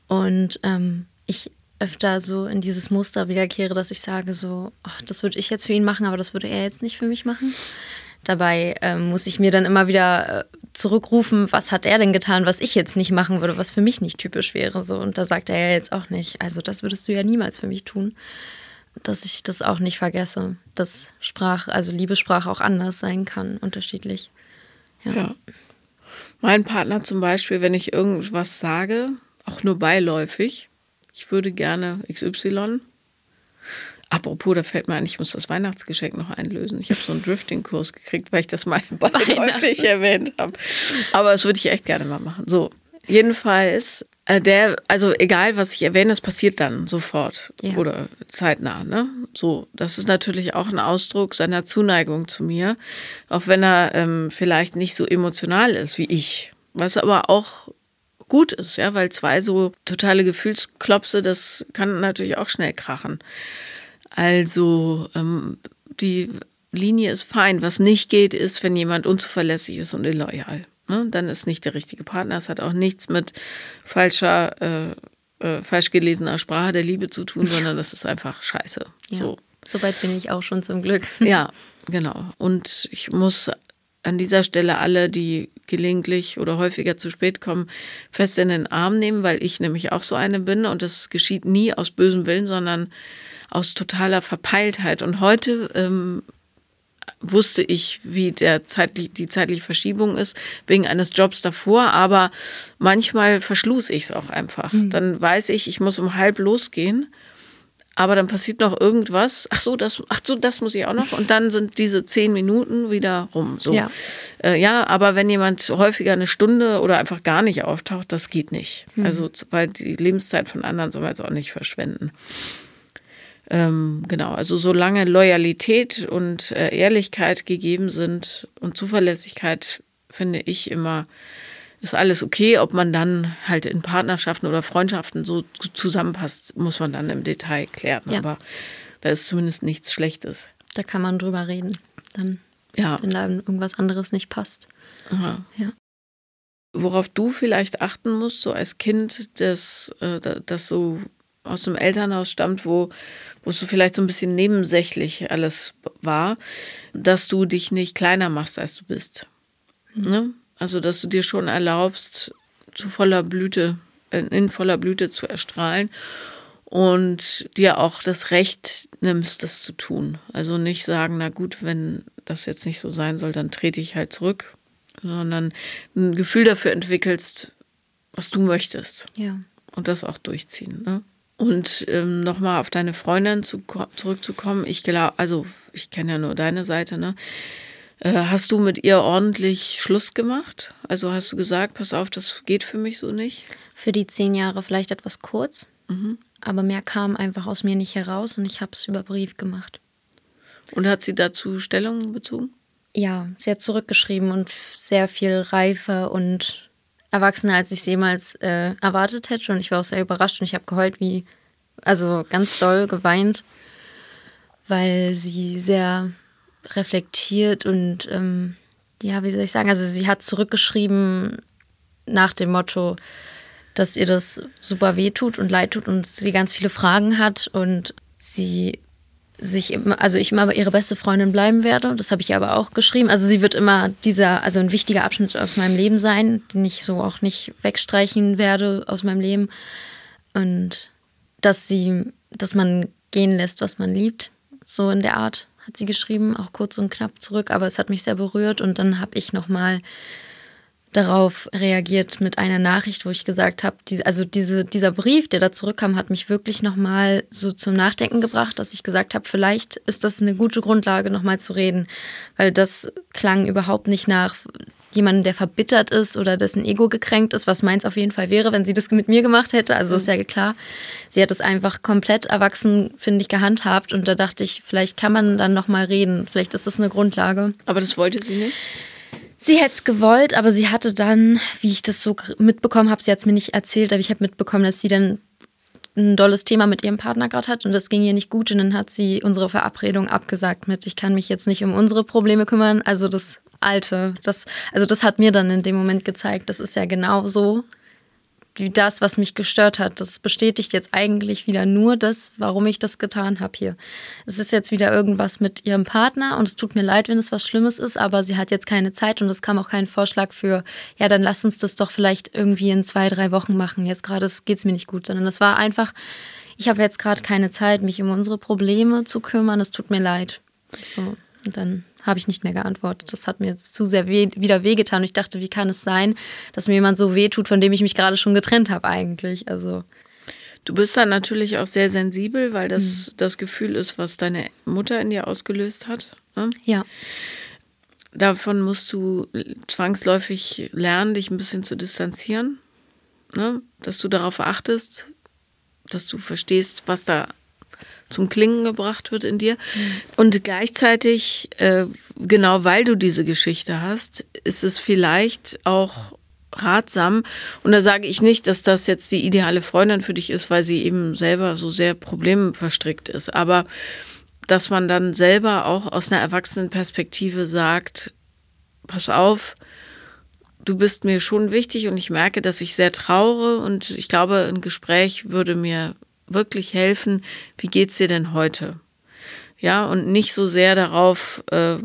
Und ähm, ich öfter so in dieses Muster wiederkehre, dass ich sage so, ach, das würde ich jetzt für ihn machen, aber das würde er jetzt nicht für mich machen. Dabei ähm, muss ich mir dann immer wieder äh, zurückrufen, was hat er denn getan, was ich jetzt nicht machen würde, was für mich nicht typisch wäre. So. Und da sagt er ja jetzt auch nicht, also das würdest du ja niemals für mich tun. Dass ich das auch nicht vergesse, dass Sprache, also Liebessprache auch anders sein kann, unterschiedlich. Ja. Ja. Mein Partner zum Beispiel, wenn ich irgendwas sage, auch nur beiläufig, ich würde gerne XY. Apropos, da fällt mir ein, ich muss das Weihnachtsgeschenk noch einlösen. Ich habe so einen Drifting-Kurs gekriegt, weil ich das mal beiläufig erwähnt habe. Aber das würde ich echt gerne mal machen. So, jedenfalls, äh, der, also egal, was ich erwähne, das passiert dann sofort Ja. oder zeitnah. Ne? So, das ist natürlich auch ein Ausdruck seiner Zuneigung zu mir, auch wenn er ähm, vielleicht nicht so emotional ist wie ich. Was aber auch gut ist, ja, weil zwei so totale Gefühlsklopse, das kann natürlich auch schnell krachen. Also ähm, die Linie ist fein. Was nicht geht, ist, wenn jemand unzuverlässig ist und illoyal. Ne? Dann ist nicht der richtige Partner. Es hat auch nichts mit falscher, äh, äh, falsch gelesener Sprache der Liebe zu tun, sondern das ist einfach scheiße. Ja. So. Soweit bin ich auch schon zum Glück. Ja, genau. Und ich muss an dieser Stelle alle, die gelegentlich oder häufiger zu spät kommen, fest in den Arm nehmen, weil ich nämlich auch so eine bin und das geschieht nie aus bösem Willen, sondern aus totaler Verpeiltheit. Und heute ähm, wusste ich, wie der zeitlich, die zeitliche Verschiebung ist, wegen eines Jobs davor, aber manchmal verschließ ich es auch einfach. Dann weiß ich, ich muss um halb losgehen. Aber dann passiert noch irgendwas. Ach so, das, ach so, das muss ich auch noch. Und dann sind diese zehn Minuten wieder rum. So. Ja. Äh, ja, aber wenn jemand häufiger eine Stunde oder einfach gar nicht auftaucht, das geht nicht. Also, weil die Lebenszeit von anderen soll man jetzt auch nicht verschwenden. Ähm, genau, also solange Loyalität und äh, Ehrlichkeit gegeben sind und Zuverlässigkeit, finde ich immer, ist alles okay. Ob man dann halt in Partnerschaften oder Freundschaften so zu- zusammenpasst, muss man dann im Detail klären. Ja. Aber da ist zumindest nichts Schlechtes. Da kann man drüber reden. Dann, Ja. wenn da irgendwas anderes nicht passt. Aha. Ja. Worauf du vielleicht achten musst, so als Kind, das, äh, da- das so aus dem Elternhaus stammt, wo, wo es so vielleicht so ein bisschen nebensächlich alles war, dass du dich nicht kleiner machst, als du bist. Ne? Also, dass du dir schon erlaubst, zu voller Blüte, in voller Blüte zu erstrahlen und dir auch das Recht nimmst, das zu tun. Also nicht sagen, na gut, wenn das jetzt nicht so sein soll, dann trete ich halt zurück, sondern ein Gefühl dafür entwickelst, was du möchtest Ja. und das auch durchziehen. Ne? Und ähm, nochmal auf deine Freundin zu, zurückzukommen, ich glaube, also ich kenne ja nur deine Seite, ne? Äh, hast du mit ihr ordentlich Schluss gemacht? Also hast du gesagt, pass auf, das geht für mich so nicht? Für die zehn Jahre vielleicht etwas kurz, aber mehr kam einfach aus mir nicht heraus und ich habe es über Brief gemacht. Und hat sie dazu Stellung bezogen? Ja, sie hat zurückgeschrieben und sehr viel reifer und erwachsener, als ich es jemals äh, erwartet hätte. Und ich war auch sehr überrascht und ich habe geheult wie, also ganz doll geweint, weil sie sehr reflektiert und ähm, ja, wie soll ich sagen, also sie hat zurückgeschrieben nach dem Motto, dass ihr das super weh tut und leid tut und sie ganz viele Fragen hat und sie sich immer, also ich immer ihre beste Freundin bleiben werde. Das habe ich aber auch geschrieben. Also sie wird immer dieser, also ein wichtiger Abschnitt aus meinem Leben sein, den ich so auch nicht wegstreichen werde aus meinem Leben. Und dass sie, dass man gehen lässt, was man liebt. So in der Art hat sie geschrieben, auch kurz und knapp zurück, aber es hat mich sehr berührt und dann habe ich nochmal darauf reagiert mit einer Nachricht, wo ich gesagt habe, die, also diese, dieser Brief, der da zurückkam, hat mich wirklich nochmal so zum Nachdenken gebracht, dass ich gesagt habe, vielleicht ist das eine gute Grundlage, nochmal zu reden, weil das klang überhaupt nicht nach jemandem, der verbittert ist oder dessen Ego gekränkt ist, was meins auf jeden Fall wäre, wenn sie das mit mir gemacht hätte. Also mhm. ist ja klar. Sie hat es einfach komplett erwachsen, finde ich, gehandhabt und da dachte ich, vielleicht kann man dann nochmal reden. Vielleicht ist das eine Grundlage. Aber das wollte sie nicht? Sie hätte es gewollt, aber sie hatte dann, wie ich das so mitbekommen habe, sie hat es mir nicht erzählt, aber ich habe mitbekommen, dass sie dann ein dolles Thema mit ihrem Partner gerade hat und das ging ihr nicht gut und dann hat sie unsere Verabredung abgesagt mit, ich kann mich jetzt nicht um unsere Probleme kümmern, also das Alte, das, also das hat mir dann in dem Moment gezeigt, das ist ja genau so, das, was mich gestört hat. Das bestätigt jetzt eigentlich wieder nur das, warum ich das getan habe hier. Es ist jetzt wieder irgendwas mit ihrem Partner und es tut mir leid, wenn es was Schlimmes ist, aber sie hat jetzt keine Zeit und es kam auch kein Vorschlag für, ja, dann lass uns das doch vielleicht irgendwie in zwei, drei Wochen machen. Jetzt gerade geht es mir nicht gut, sondern es war einfach, ich habe jetzt gerade keine Zeit, mich um unsere Probleme zu kümmern. Es tut mir leid. So, und dann habe ich nicht mehr geantwortet. Das hat mir zu sehr weh, wieder wehgetan. Und ich dachte, wie kann es sein, dass mir jemand so weh tut, von dem ich mich gerade schon getrennt habe eigentlich. Also Du bist dann natürlich auch sehr sensibel, weil das mhm. das Gefühl ist, was deine Mutter in dir ausgelöst hat. Ne? Ja. Davon musst du zwangsläufig lernen, dich ein bisschen zu distanzieren. Ne? Dass du darauf achtest, dass du verstehst, was da zum Klingen gebracht wird in dir. Mhm. Und gleichzeitig, äh, genau weil du diese Geschichte hast, ist es vielleicht auch ratsam. Und da sage ich nicht, dass das jetzt die ideale Freundin für dich ist, weil sie eben selber so sehr problemverstrickt ist. Aber dass man dann selber auch aus einer Erwachsenenperspektive sagt, pass auf, du bist mir schon wichtig und ich merke, dass ich sehr traure und ich glaube, ein Gespräch würde mir wirklich helfen, wie geht's dir denn heute? Ja, und nicht so sehr darauf äh,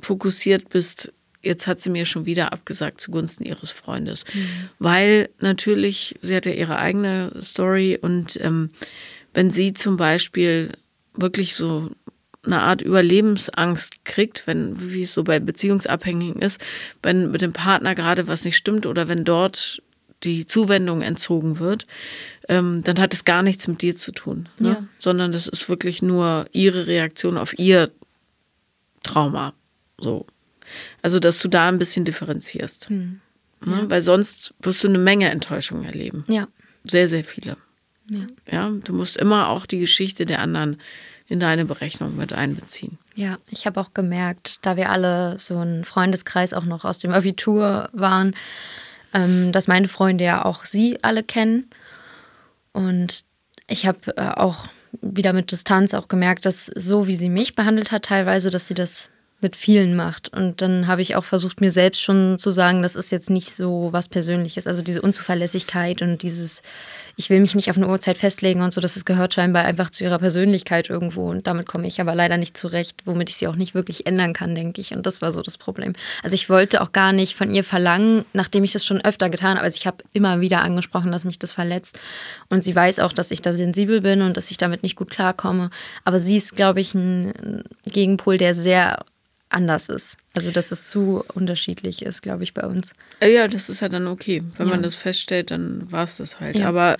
fokussiert bist, jetzt hat sie mir schon wieder abgesagt zugunsten ihres Freundes. Mhm. Weil natürlich, sie hat ja ihre eigene Story und ähm, wenn sie zum Beispiel wirklich so eine Art Überlebensangst kriegt, wenn, wie es so bei Beziehungsabhängigen ist, wenn mit dem Partner gerade was nicht stimmt oder wenn dort die Zuwendung entzogen wird, ähm, dann hat es gar nichts mit dir zu tun, ne? ja. sondern das ist wirklich nur ihre Reaktion auf ihr Trauma. So. Also, dass du da ein bisschen differenzierst. Hm. Ne? Ja. Weil sonst wirst du eine Menge Enttäuschungen erleben. Ja. Sehr, sehr viele. Ja. ja. Du musst immer auch die Geschichte der anderen in deine Berechnung mit einbeziehen. Ja, ich habe auch gemerkt, da wir alle so ein Freundeskreis auch noch aus dem Abitur waren, ähm, dass meine Freunde ja auch sie alle kennen. Und ich habe äh, auch wieder mit Distanz auch gemerkt, dass so wie sie mich behandelt hat, teilweise, dass sie das mit vielen macht. Und dann habe ich auch versucht, mir selbst schon zu sagen, das ist jetzt nicht so was Persönliches. Also diese Unzuverlässigkeit und dieses, ich will mich nicht auf eine Uhrzeit festlegen und so, das gehört scheinbar einfach zu ihrer Persönlichkeit irgendwo. Und damit komme ich aber leider nicht zurecht, womit ich sie auch nicht wirklich ändern kann, denke ich. Und das war so das Problem. Also ich wollte auch gar nicht von ihr verlangen, nachdem ich das schon öfter getan habe. Also ich habe immer wieder angesprochen, dass mich das verletzt. Und sie weiß auch, dass ich da sensibel bin und dass ich damit nicht gut klarkomme. Aber sie ist, glaube ich, ein Gegenpol, der sehr anders ist. Also dass es zu unterschiedlich ist, glaube ich, bei uns. Äh, ja, das ist ja dann okay. Wenn ja. man das feststellt, dann war es das halt. Ja. Aber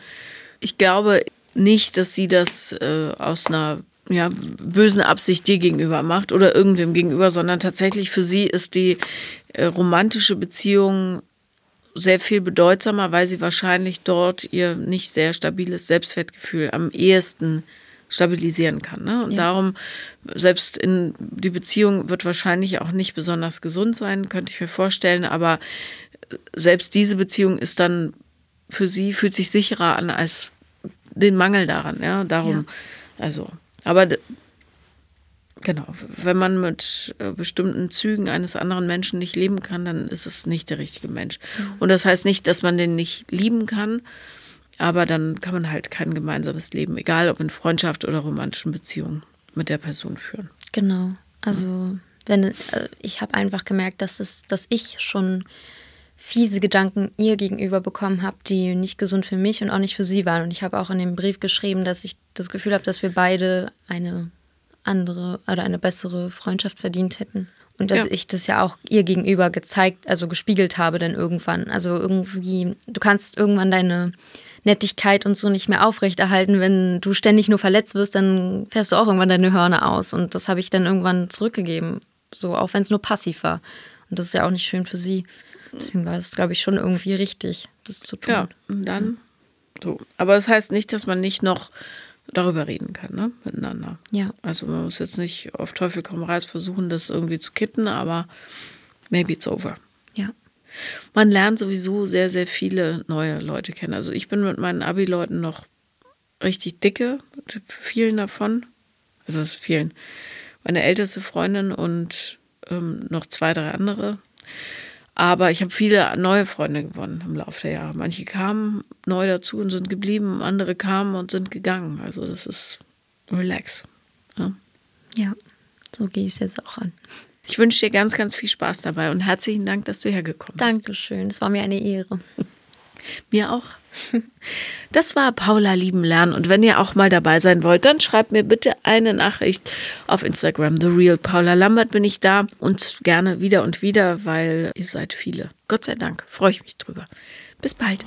ich glaube nicht, dass sie das äh, aus einer ja, bösen Absicht dir gegenüber macht oder irgendwem gegenüber, sondern tatsächlich für sie ist die äh, romantische Beziehung sehr viel bedeutsamer, weil sie wahrscheinlich dort ihr nicht sehr stabiles Selbstwertgefühl am ehesten stabilisieren kann. Ne? Und ja. darum, selbst in die Beziehung wird wahrscheinlich auch nicht besonders gesund sein, könnte ich mir vorstellen, aber selbst diese Beziehung ist dann für sie, fühlt sich sicherer an als den Mangel daran. Ja? Darum, ja. also, aber Genau, wenn man mit äh, bestimmten Zügen eines anderen Menschen nicht leben kann, dann ist es nicht der richtige Mensch. Mhm. Und das heißt nicht, dass man den nicht lieben kann, aber dann kann man halt kein gemeinsames Leben, egal ob in Freundschaft oder romantischen Beziehungen, mit der Person führen. Genau. Also wenn äh, ich habe einfach gemerkt, dass es, dass ich schon fiese Gedanken ihr gegenüber bekommen habe, die nicht gesund für mich und auch nicht für sie waren. Und ich habe auch in dem Brief geschrieben, dass ich das Gefühl habe, dass wir beide eine andere oder eine bessere Freundschaft verdient hätten. Und dass ja. ich das ja auch ihr gegenüber gezeigt, also gespiegelt habe dann irgendwann. Also irgendwie, du kannst irgendwann deine Nettigkeit und so nicht mehr aufrechterhalten. Wenn du ständig nur verletzt wirst, dann fährst du auch irgendwann deine Hörner aus. Und das habe ich dann irgendwann zurückgegeben. So, auch wenn es nur passiv war. Und das ist ja auch nicht schön für sie. Deswegen war das, glaube ich, schon irgendwie richtig, das zu tun. Ja, und dann so. Aber das heißt nicht, dass man nicht noch darüber reden kann, ne? Miteinander. Ja. Also man muss jetzt nicht auf Teufel komm raus versuchen, das irgendwie zu kitten, aber maybe it's over. Ja. Man lernt sowieso sehr, sehr viele neue Leute kennen. Also ich bin mit meinen Abi-Leuten noch richtig dicke, mit vielen davon. Also es vielen. Meine älteste Freundin und ähm, noch zwei, drei andere. Aber ich habe viele neue Freunde gewonnen im Laufe der Jahre. Manche kamen neu dazu und sind geblieben, andere kamen und sind gegangen. Also das ist relax. Ja, ja so gehe ich es jetzt auch an. Ich wünsche dir ganz, ganz viel Spaß dabei und herzlichen Dank, dass du hergekommen bist. Dankeschön, es war mir eine Ehre. Mir auch. Das war Paula Lieben Lernen. Und wenn ihr auch mal dabei sein wollt, dann schreibt mir bitte eine Nachricht auf Instagram. The Real Paula Lambert bin ich da und gerne wieder und wieder, weil ihr seid viele. Gott sei Dank. Freue ich mich drüber. Bis bald.